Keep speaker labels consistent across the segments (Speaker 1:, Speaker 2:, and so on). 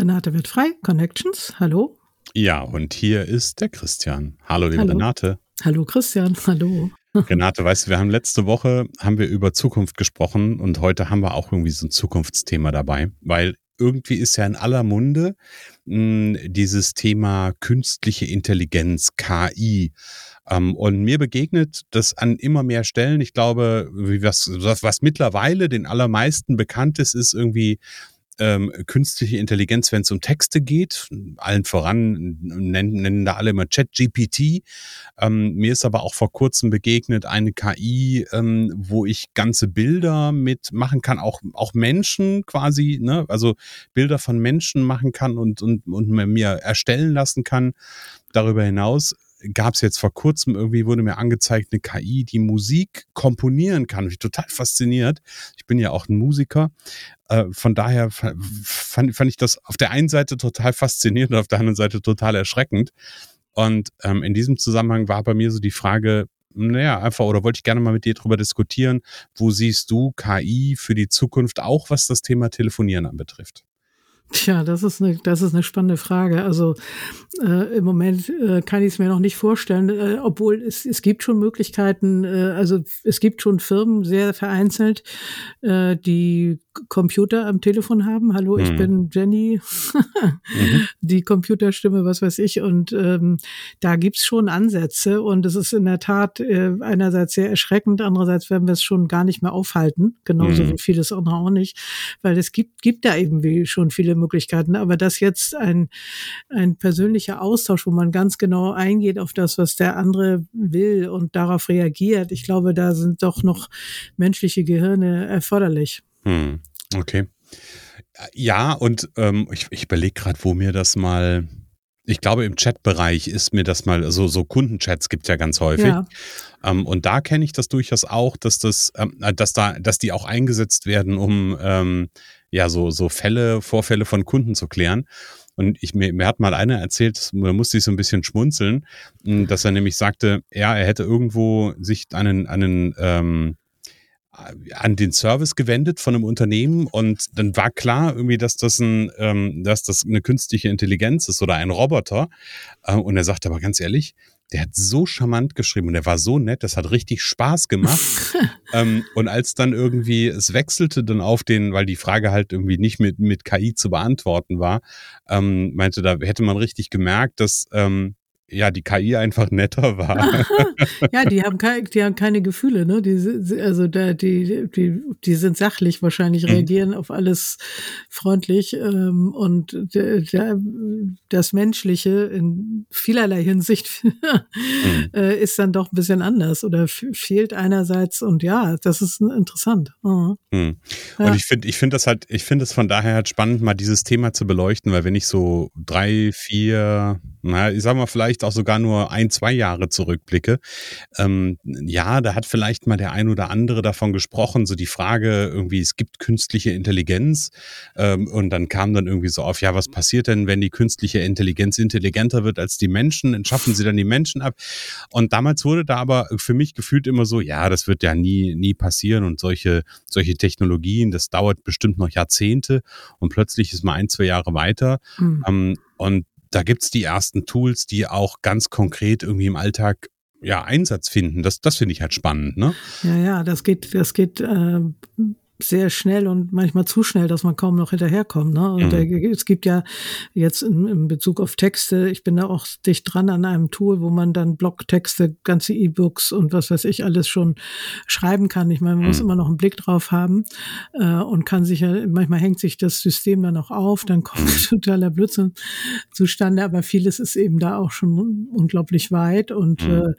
Speaker 1: Renate wird frei, Connections, hallo.
Speaker 2: Ja, und hier ist der Christian. Hallo, liebe
Speaker 1: hallo.
Speaker 2: Renate.
Speaker 1: Hallo Christian, hallo.
Speaker 2: Renate, weißt du, wir haben letzte Woche haben wir über Zukunft gesprochen und heute haben wir auch irgendwie so ein Zukunftsthema dabei, weil irgendwie ist ja in aller Munde mh, dieses Thema künstliche Intelligenz, KI. Ähm, und mir begegnet das an immer mehr Stellen. Ich glaube, was, was mittlerweile den allermeisten bekannt ist, ist irgendwie ähm, künstliche Intelligenz, wenn es um Texte geht. Allen voran nennen, nennen da alle immer ChatGPT. Ähm, mir ist aber auch vor kurzem begegnet eine KI, ähm, wo ich ganze Bilder mitmachen kann, auch, auch Menschen quasi, ne? also Bilder von Menschen machen kann und, und, und mir erstellen lassen kann. Darüber hinaus gab es jetzt vor kurzem irgendwie, wurde mir angezeigt, eine KI, die Musik komponieren kann. Ich total fasziniert. Ich bin ja auch ein Musiker. Äh, von daher fand, fand ich das auf der einen Seite total faszinierend und auf der anderen Seite total erschreckend. Und ähm, in diesem Zusammenhang war bei mir so die Frage, naja, einfach, oder wollte ich gerne mal mit dir drüber diskutieren, wo siehst du KI für die Zukunft auch, was das Thema Telefonieren anbetrifft?
Speaker 1: Tja, das ist eine, das ist eine spannende Frage. Also äh, im Moment äh, kann ich es mir noch nicht vorstellen, äh, obwohl es, es gibt schon Möglichkeiten, äh, also es gibt schon Firmen, sehr vereinzelt, äh, die Computer am Telefon haben. Hallo, ich mhm. bin Jenny, mhm. die Computerstimme, was weiß ich. Und ähm, da gibt's schon Ansätze und es ist in der Tat äh, einerseits sehr erschreckend, andererseits werden wir es schon gar nicht mehr aufhalten, genauso mhm. wie vieles andere auch nicht, weil es gibt, gibt da eben schon viele Möglichkeiten. Aber das jetzt ein, ein persönlicher Austausch, wo man ganz genau eingeht auf das, was der andere will und darauf reagiert, ich glaube, da sind doch noch menschliche Gehirne erforderlich.
Speaker 2: Hm. Okay. Ja, und ähm, ich, ich überlege gerade, wo mir das mal. Ich glaube, im Chatbereich ist mir das mal, so, so Kundenchats gibt es ja ganz häufig. Ja. Ähm, und da kenne ich das durchaus auch, dass das, ähm, dass da, dass die auch eingesetzt werden, um ähm, ja so, so Fälle, Vorfälle von Kunden zu klären. Und ich, mir, mir hat mal einer erzählt, da musste ich so ein bisschen schmunzeln, dass er nämlich sagte, ja, er hätte irgendwo sich einen, einen ähm, an den Service gewendet von einem Unternehmen und dann war klar irgendwie, dass das ein, ähm, dass das eine künstliche Intelligenz ist oder ein Roboter. Äh, und er sagte aber ganz ehrlich, der hat so charmant geschrieben und der war so nett, das hat richtig Spaß gemacht. ähm, und als dann irgendwie es wechselte dann auf den, weil die Frage halt irgendwie nicht mit, mit KI zu beantworten war, ähm, meinte, da hätte man richtig gemerkt, dass ähm, ja, die KI einfach netter war.
Speaker 1: ja, die haben, keine, die haben keine Gefühle, ne? Die, also da, die, die, die sind sachlich wahrscheinlich, mhm. reagieren mhm. auf alles freundlich ähm, und der, der, das Menschliche in vielerlei Hinsicht mhm. Äh, ist dann doch ein bisschen anders oder fehlt einerseits und ja, das ist interessant. Mhm.
Speaker 2: Und ja. ich finde, ich finde das halt, ich finde es von daher halt spannend, mal dieses Thema zu beleuchten, weil wenn ich so drei, vier, naja, ich sag mal vielleicht auch sogar nur ein, zwei Jahre zurückblicke, ähm, ja, da hat vielleicht mal der ein oder andere davon gesprochen, so die Frage irgendwie, es gibt künstliche Intelligenz. Ähm, und dann kam dann irgendwie so auf, ja, was passiert denn, wenn die künstliche Intelligenz intelligenter wird als die Menschen, dann schaffen sie dann die Menschen ab. Und damals wurde da aber für mich gefühlt immer so, ja, das wird ja nie, nie passieren und solche, solche Technologien, das dauert bestimmt noch Jahrzehnte. Und plötzlich ist mal ein, zwei Jahre weiter. Mhm. ähm, und da gibt's die ersten Tools, die auch ganz konkret irgendwie im Alltag ja, Einsatz finden. Das, das finde ich halt spannend, ne?
Speaker 1: Ja, ja, das geht, das geht äh, sehr schnell und manchmal zu schnell, dass man kaum noch hinterherkommt. Ne? Und mhm. es gibt ja jetzt in, in, Bezug auf Texte, ich bin da auch dicht dran an einem Tool, wo man dann Blogtexte, ganze E-Books und was weiß ich alles schon schreiben kann. Ich meine, man mhm. muss immer noch einen Blick drauf haben äh, und kann sich ja, manchmal hängt sich das System dann auch auf, dann kommt mhm. totaler Blödsinn zustande, aber vieles ist eben da auch schon unglaublich weit und mhm. äh,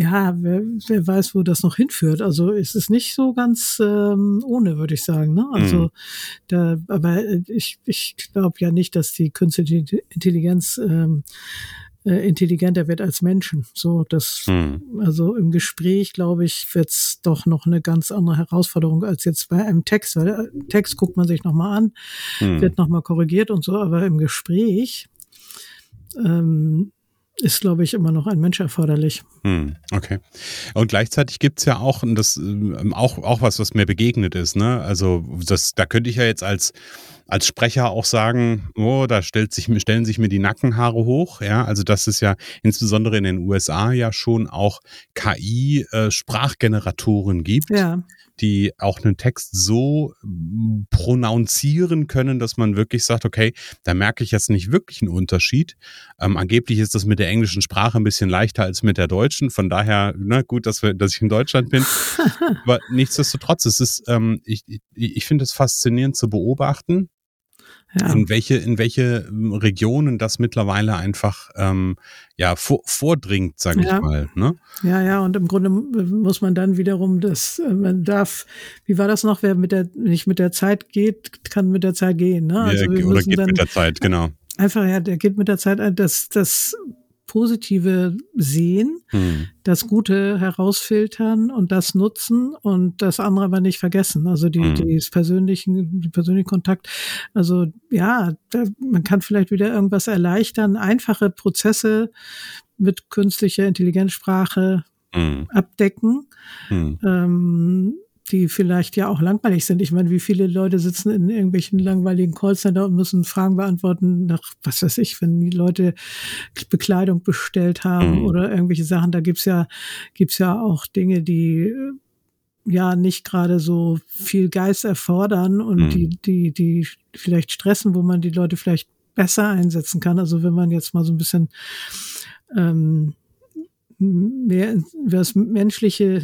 Speaker 1: ja, wer, wer weiß, wo das noch hinführt. Also ist es nicht so ganz ähm, ohne, würde ich sagen. Ne? Also mhm. da, aber ich, ich glaube ja nicht, dass die künstliche Intelligenz ähm, äh, intelligenter wird als Menschen. So, das, mhm. also im Gespräch, glaube ich, wird's doch noch eine ganz andere Herausforderung als jetzt bei einem Text, weil äh, Text guckt man sich nochmal an, mhm. wird nochmal korrigiert und so, aber im Gespräch ähm, ist, glaube ich, immer noch ein Mensch erforderlich.
Speaker 2: Hm, okay. Und gleichzeitig gibt es ja auch, und das ähm, auch, auch was, was mir begegnet ist, ne? Also, das, da könnte ich ja jetzt als, als Sprecher auch sagen, oh, da stellt sich, stellen sich mir die Nackenhaare hoch. Ja, also das ist ja insbesondere in den USA ja schon auch KI-Sprachgeneratoren äh, gibt. Ja die auch einen Text so hm, pronounzieren können, dass man wirklich sagt, okay, da merke ich jetzt nicht wirklich einen Unterschied. Ähm, angeblich ist das mit der englischen Sprache ein bisschen leichter als mit der deutschen. Von daher, na gut, dass, wir, dass ich in Deutschland bin. Aber nichtsdestotrotz, es ist, ähm, ich, ich, ich finde es faszinierend zu beobachten, ja. in welche in welche ähm, Regionen das mittlerweile einfach ähm, ja vor, vordringt, sage ja. ich mal. Ne?
Speaker 1: Ja, ja, und im Grunde muss man dann wiederum das, äh, man darf, wie war das noch, wer mit der nicht mit der Zeit geht, kann mit der Zeit gehen. Ne?
Speaker 2: Also ja, oder geht mit der Zeit, genau.
Speaker 1: Einfach, ja, der geht mit der Zeit, das, das Positive sehen, hm. das Gute herausfiltern und das nutzen und das andere aber nicht vergessen. Also die, hm. die persönlichen, den persönlichen Kontakt. Also ja, da, man kann vielleicht wieder irgendwas erleichtern, einfache Prozesse mit künstlicher Intelligenzsprache hm. abdecken. Hm. Ähm, die vielleicht ja auch langweilig sind. Ich meine, wie viele Leute sitzen in irgendwelchen langweiligen Callcenter und müssen Fragen beantworten nach, was weiß ich, wenn die Leute Bekleidung bestellt haben mhm. oder irgendwelche Sachen. Da gibt's ja, gibt's ja auch Dinge, die äh, ja nicht gerade so viel Geist erfordern und mhm. die, die, die vielleicht stressen, wo man die Leute vielleicht besser einsetzen kann. Also wenn man jetzt mal so ein bisschen ähm, mehr das Menschliche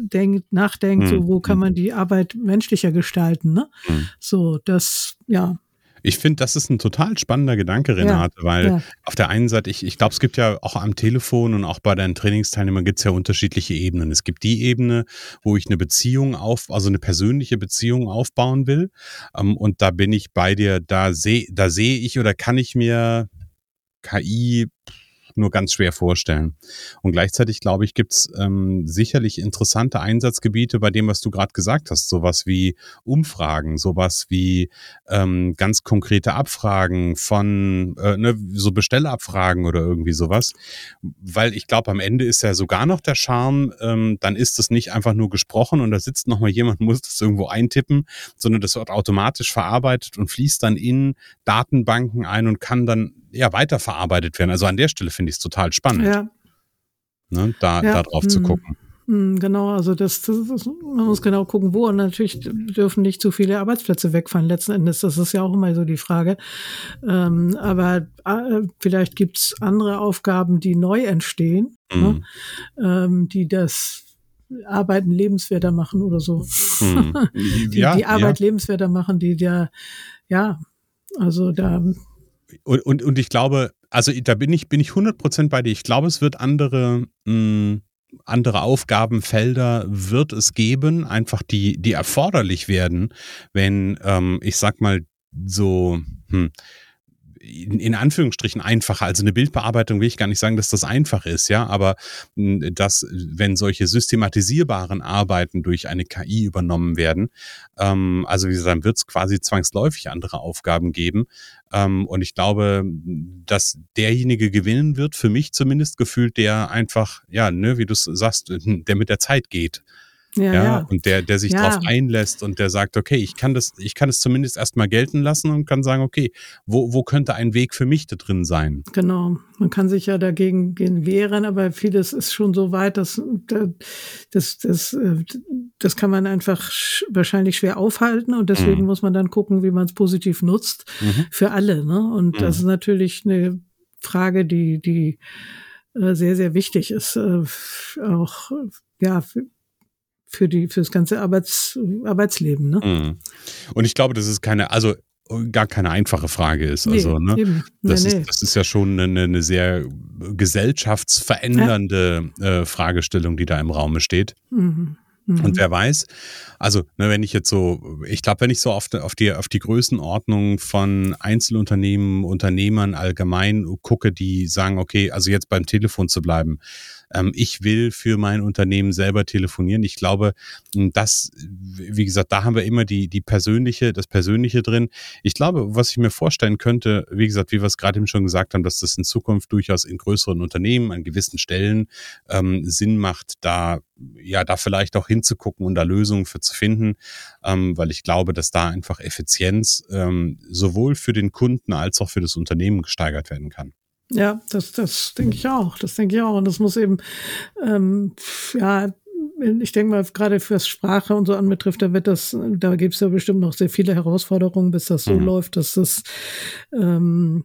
Speaker 1: denkt, nachdenkt, mhm. so wo kann hm. man die Arbeit menschlicher gestalten, ne? Mhm. So, das, ja.
Speaker 2: Ich finde, das ist ein total spannender Gedanke, Renate, ja, weil ja. auf der einen Seite, ich, ich glaube, es gibt ja auch am Telefon und auch bei deinen Trainingsteilnehmern gibt es ja unterschiedliche Ebenen. Es gibt die Ebene, wo ich eine Beziehung auf, also eine persönliche Beziehung aufbauen will. Ähm, und da bin ich bei dir, da sehe da sehe ich oder kann ich mir KI nur ganz schwer vorstellen. Und gleichzeitig, glaube ich, gibt es ähm, sicherlich interessante Einsatzgebiete bei dem, was du gerade gesagt hast. Sowas wie Umfragen, sowas wie ähm, ganz konkrete Abfragen von äh, ne, so Bestellabfragen oder irgendwie sowas. Weil ich glaube, am Ende ist ja sogar noch der Charme, ähm, dann ist es nicht einfach nur gesprochen und da sitzt nochmal jemand, muss das irgendwo eintippen, sondern das wird automatisch verarbeitet und fließt dann in Datenbanken ein und kann dann ja, weiterverarbeitet werden. Also an der Stelle finde ich es total spannend, ja. ne, da, ja. da drauf hm. zu gucken.
Speaker 1: Hm, genau, also das, das, das, man muss genau gucken, wo. Und natürlich dürfen nicht zu viele Arbeitsplätze wegfallen letzten Endes. Das ist ja auch immer so die Frage. Ähm, aber äh, vielleicht gibt's andere Aufgaben, die neu entstehen, mhm. ne? ähm, die das Arbeiten lebenswerter machen oder so. Mhm. die, ja, die Arbeit ja. lebenswerter machen, die der, ja, also da
Speaker 2: und, und, und ich glaube, also da bin ich, bin ich 100% bei dir. Ich glaube, es wird andere, mh, hm, andere Aufgabenfelder wird es geben, einfach die, die erforderlich werden, wenn, ähm, ich sag mal, so, hm, in, in Anführungsstrichen einfacher. Also eine Bildbearbeitung will ich gar nicht sagen, dass das einfach ist, ja, aber hm, dass, wenn solche systematisierbaren Arbeiten durch eine KI übernommen werden, ähm, also wie gesagt, dann wird es quasi zwangsläufig andere Aufgaben geben. Ähm, und ich glaube, dass derjenige gewinnen wird, für mich zumindest gefühlt, der einfach, ja, ne, wie du sagst, der mit der Zeit geht. Ja, ja, ja. Und der, der sich ja. darauf einlässt und der sagt, okay, ich kann das, ich kann es zumindest erstmal gelten lassen und kann sagen, okay, wo, wo könnte ein Weg für mich da drin sein?
Speaker 1: Genau. Man kann sich ja dagegen gehen wehren, aber vieles ist schon so weit, dass das, das, äh, das kann man einfach wahrscheinlich schwer aufhalten und deswegen mhm. muss man dann gucken, wie man es positiv nutzt mhm. für alle. Ne? Und mhm. das ist natürlich eine Frage, die, die äh, sehr, sehr wichtig ist. Äh, auch ja, für die für das ganze Arbeits, Arbeitsleben. Ne? Mhm.
Speaker 2: Und ich glaube, das ist keine, also gar keine einfache Frage ist. Nee, also, ne? Eben. Das, nee, ist, das ist ja schon eine, eine sehr gesellschaftsverändernde ja. äh, Fragestellung, die da im Raume steht. Mhm. Mhm. Und wer weiß, also ne, wenn ich jetzt so, ich glaube, wenn ich so auf auf, die, auf die Größenordnung von Einzelunternehmen, Unternehmern allgemein gucke, die sagen, okay, also jetzt beim Telefon zu bleiben, ähm, ich will für mein Unternehmen selber telefonieren. Ich glaube, das, wie gesagt, da haben wir immer die, die persönliche, das Persönliche drin. Ich glaube, was ich mir vorstellen könnte, wie gesagt, wie wir es gerade eben schon gesagt haben, dass das in Zukunft durchaus in größeren Unternehmen an gewissen Stellen ähm, Sinn macht, da ja, da vielleicht auch hinzugucken und da Lösungen für zu finden, ähm, weil ich glaube, dass da einfach Effizienz ähm, sowohl für den Kunden als auch für das Unternehmen gesteigert werden kann.
Speaker 1: Ja, das, das denke ich auch. Das denke ich auch. Und das muss eben, ähm, ja, ich denke mal, gerade was Sprache und so anbetrifft, da wird das, da gibt es ja bestimmt noch sehr viele Herausforderungen, bis das so mhm. läuft, dass das, ähm,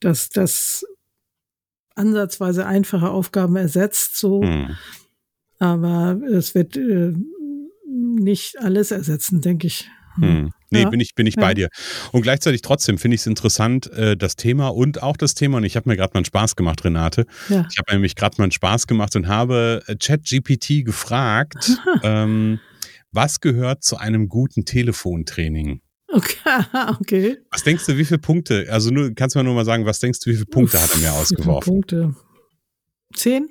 Speaker 1: dass das ansatzweise einfache Aufgaben ersetzt, so. Mhm. Aber es wird äh, nicht alles ersetzen, denke ich.
Speaker 2: Hm. Nee, ja. bin ich, bin ich ja. bei dir. Und gleichzeitig trotzdem finde ich es interessant, äh, das Thema und auch das Thema, und ich habe mir gerade mal einen Spaß gemacht, Renate. Ja. Ich habe nämlich gerade mal einen Spaß gemacht und habe äh, ChatGPT gefragt, ähm, was gehört zu einem guten Telefontraining?
Speaker 1: Okay, okay.
Speaker 2: Was denkst du, wie viele Punkte? Also nur, kannst du mir nur mal sagen, was denkst du, wie viele Punkte Uff, hat er mir ausgeworfen?
Speaker 1: Punkte? Zehn?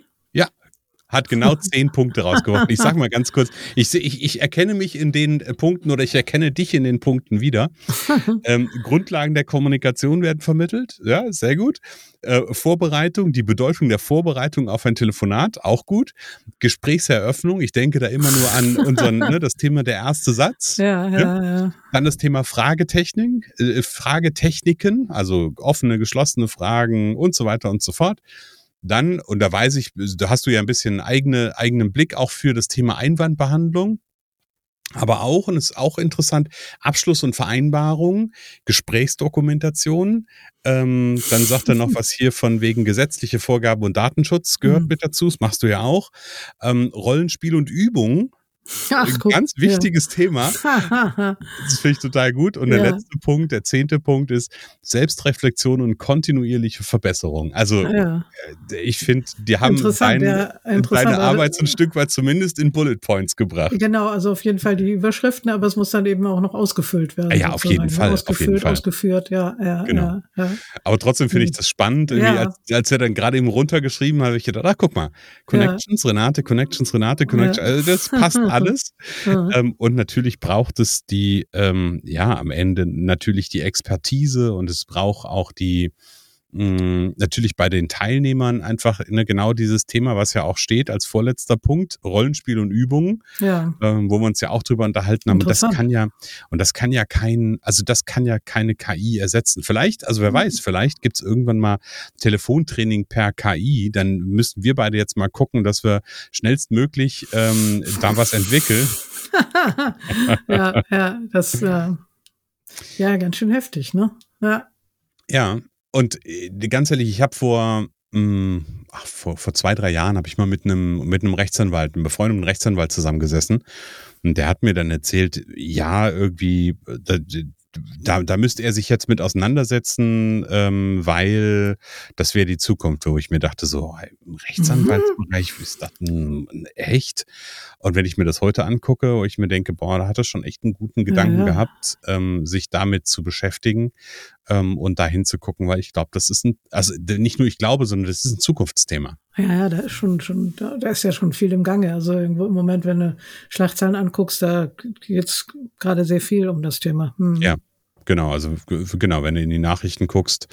Speaker 2: Hat genau zehn Punkte rausgeworfen. Ich sage mal ganz kurz, ich, ich, ich erkenne mich in den äh, Punkten oder ich erkenne dich in den Punkten wieder. Ähm, Grundlagen der Kommunikation werden vermittelt, ja, sehr gut. Äh, Vorbereitung, die Bedeutung der Vorbereitung auf ein Telefonat, auch gut. Gesprächseröffnung, ich denke da immer nur an unseren, ne, das Thema der erste Satz.
Speaker 1: Ja, ja, ja. ja.
Speaker 2: Dann das Thema Fragetechnik, äh, Fragetechniken, also offene, geschlossene Fragen und so weiter und so fort. Dann, und da weiß ich, da hast du ja ein bisschen eigene, eigenen Blick auch für das Thema Einwandbehandlung. Aber auch, und es ist auch interessant, Abschluss und Vereinbarung, Gesprächsdokumentation. Ähm, dann sagt er noch was hier von wegen gesetzliche Vorgaben und Datenschutz gehört mhm. mit dazu. Das machst du ja auch. Ähm, Rollenspiel und Übung Ach, ein ganz wichtiges ja. Thema. das finde ich total gut. Und der ja. letzte Punkt, der zehnte Punkt ist Selbstreflexion und kontinuierliche Verbesserung. Also ja. Äh, ich finde, die haben deine, deine Arbeit so ein Stück weit zumindest in Bullet Points gebracht.
Speaker 1: Genau, also auf jeden Fall die Überschriften, aber es muss dann eben auch noch ausgefüllt werden.
Speaker 2: Ja, auf jeden Fall.
Speaker 1: Ausgefüllt,
Speaker 2: auf jeden Fall.
Speaker 1: ausgeführt, ja.
Speaker 2: genau. Aber trotzdem finde ich hm. das spannend. Als, als, er dann gerade eben runtergeschrieben hat, habe ich gedacht, ach guck mal, Connections, Renate, Connections, Renate, Connections, also das passt alles. Mhm. Ähm, und natürlich braucht es die, ähm, ja, am Ende natürlich die Expertise und es braucht auch die, mh, natürlich bei den Teilnehmern einfach ne, genau dieses Thema, was ja auch steht als vorletzter Punkt, Rollenspiel und Übungen, ja. ähm, wo wir uns ja auch drüber unterhalten haben. Und das kann ja, und das kann ja kein, also das kann ja keine KI ersetzen. Vielleicht, also wer mhm. weiß, vielleicht gibt's irgendwann mal Telefontraining per KI, dann müssen wir beide jetzt mal gucken, dass wir schnellstmöglich ähm, da was entwickeln.
Speaker 1: ja, ja, das äh, ja ganz schön heftig, ne? Ja.
Speaker 2: Ja, und äh, ganz ehrlich, ich habe vor, mh, hm, ach, vor, vor zwei, drei Jahren habe ich mal mit einem, mit einem Rechtsanwalt, einem befreundeten Rechtsanwalt zusammengesessen. Und der hat mir dann erzählt, ja, irgendwie, da, da, da müsste er sich jetzt mit auseinandersetzen, ähm, weil das wäre die Zukunft, wo ich mir dachte, so im Rechtsanwaltsbereich mhm. ist das denn echt? Und wenn ich mir das heute angucke, wo ich mir denke, boah, da hat er schon echt einen guten Gedanken ja. gehabt, ähm, sich damit zu beschäftigen ähm, und dahin zu gucken, weil ich glaube, das ist ein, also nicht nur ich glaube, sondern das ist ein Zukunftsthema.
Speaker 1: Ja, ja, da ist schon, schon, da, ist ja schon viel im Gange. Also irgendwo im Moment, wenn du Schlagzeilen anguckst, da geht es gerade sehr viel um das Thema.
Speaker 2: Hm. Ja, genau. Also genau, wenn du in die Nachrichten guckst.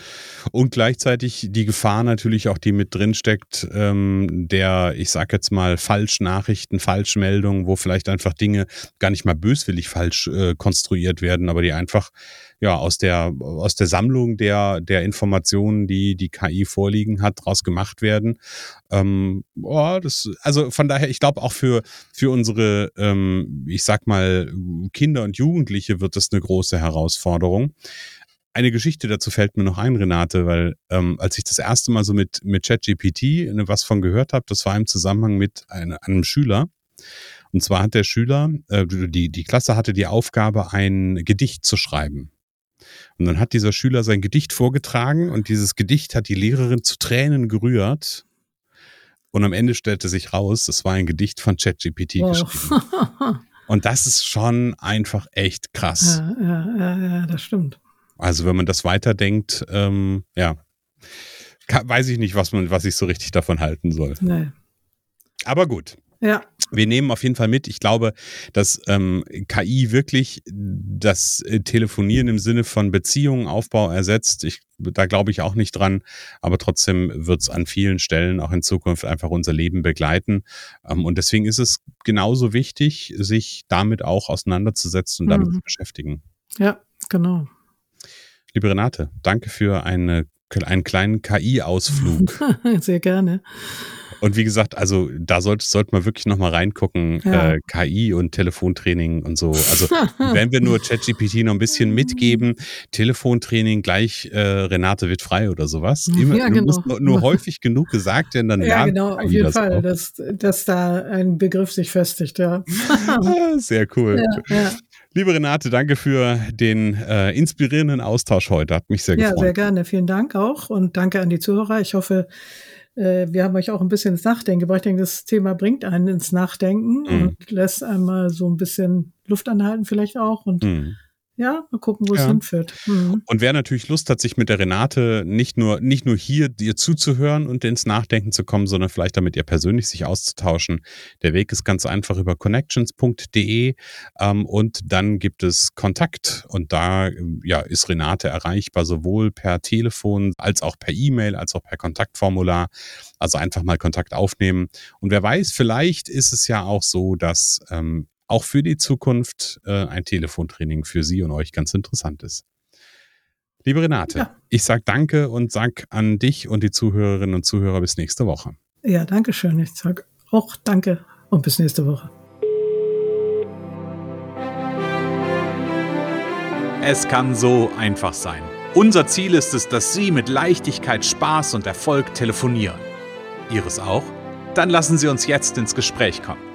Speaker 2: Und gleichzeitig die Gefahr natürlich auch, die mit drin steckt, ähm, der, ich sag jetzt mal, Falschnachrichten, Falschmeldungen, wo vielleicht einfach Dinge gar nicht mal böswillig falsch äh, konstruiert werden, aber die einfach ja aus der aus der Sammlung der der Informationen, die die KI vorliegen hat, daraus gemacht werden. Ähm, oh, das, also von daher, ich glaube auch für für unsere, ähm, ich sag mal Kinder und Jugendliche wird das eine große Herausforderung. Eine Geschichte dazu fällt mir noch ein, Renate, weil ähm, als ich das erste Mal so mit mit ChatGPT was von gehört habe, das war im Zusammenhang mit eine, einem Schüler. Und zwar hat der Schüler, äh, die, die Klasse hatte die Aufgabe, ein Gedicht zu schreiben. Und dann hat dieser Schüler sein Gedicht vorgetragen und dieses Gedicht hat die Lehrerin zu Tränen gerührt. Und am Ende stellte sich raus, das war ein Gedicht von ChatGPT wow. geschrieben. Und das ist schon einfach echt krass.
Speaker 1: Ja, ja, ja, ja das stimmt.
Speaker 2: Also wenn man das weiterdenkt, ähm, ja, weiß ich nicht, was man, was ich so richtig davon halten soll. Nee. Aber gut.
Speaker 1: Ja
Speaker 2: wir nehmen auf jeden Fall mit. Ich glaube, dass ähm, KI wirklich das äh, Telefonieren im Sinne von Beziehungenaufbau ersetzt. Ich, da glaube ich auch nicht dran, aber trotzdem wird es an vielen Stellen auch in Zukunft einfach unser Leben begleiten. Ähm, und deswegen ist es genauso wichtig, sich damit auch auseinanderzusetzen und damit mhm. zu beschäftigen.
Speaker 1: Ja, genau.
Speaker 2: Liebe Renate, danke für eine, einen kleinen KI-Ausflug.
Speaker 1: Sehr gerne.
Speaker 2: Und wie gesagt, also da sollte, sollte man wirklich nochmal reingucken, ja. äh, KI und Telefontraining und so. Also wenn wir nur ChatGPT noch ein bisschen mitgeben, Telefontraining gleich äh, Renate wird frei oder sowas. Immer, ja, genau. Muss nur, nur, häufig genug gesagt werden, dann
Speaker 1: Ja, genau, auf jeden Fall, dass, dass da ein Begriff sich festigt, ja.
Speaker 2: Sehr cool. Ja, ja. Liebe Renate, danke für den äh, inspirierenden Austausch heute. Hat mich sehr gefreut.
Speaker 1: Ja, sehr gerne. Vielen Dank auch und danke an die Zuhörer. Ich hoffe, äh, wir haben euch auch ein bisschen ins Nachdenken gebracht. Ich denke, das Thema bringt einen ins Nachdenken mhm. und lässt einmal so ein bisschen Luft anhalten vielleicht auch und mhm ja, mal gucken, wo ja. es hinführt. Mhm.
Speaker 2: Und wer natürlich Lust hat, sich mit der Renate nicht nur, nicht nur hier dir zuzuhören und ins Nachdenken zu kommen, sondern vielleicht damit ihr persönlich sich auszutauschen, der Weg ist ganz einfach über connections.de ähm, und dann gibt es Kontakt und da ja, ist Renate erreichbar, sowohl per Telefon als auch per E-Mail, als auch per Kontaktformular. Also einfach mal Kontakt aufnehmen. Und wer weiß, vielleicht ist es ja auch so, dass ähm, auch für die Zukunft äh, ein Telefontraining für Sie und euch ganz interessant ist. Liebe Renate, ja. ich sage danke und sage an dich und die Zuhörerinnen und Zuhörer bis nächste Woche.
Speaker 1: Ja, danke schön. Ich sage auch danke und bis nächste Woche.
Speaker 3: Es kann so einfach sein. Unser Ziel ist es, dass Sie mit Leichtigkeit, Spaß und Erfolg telefonieren. Ihres auch? Dann lassen Sie uns jetzt ins Gespräch kommen.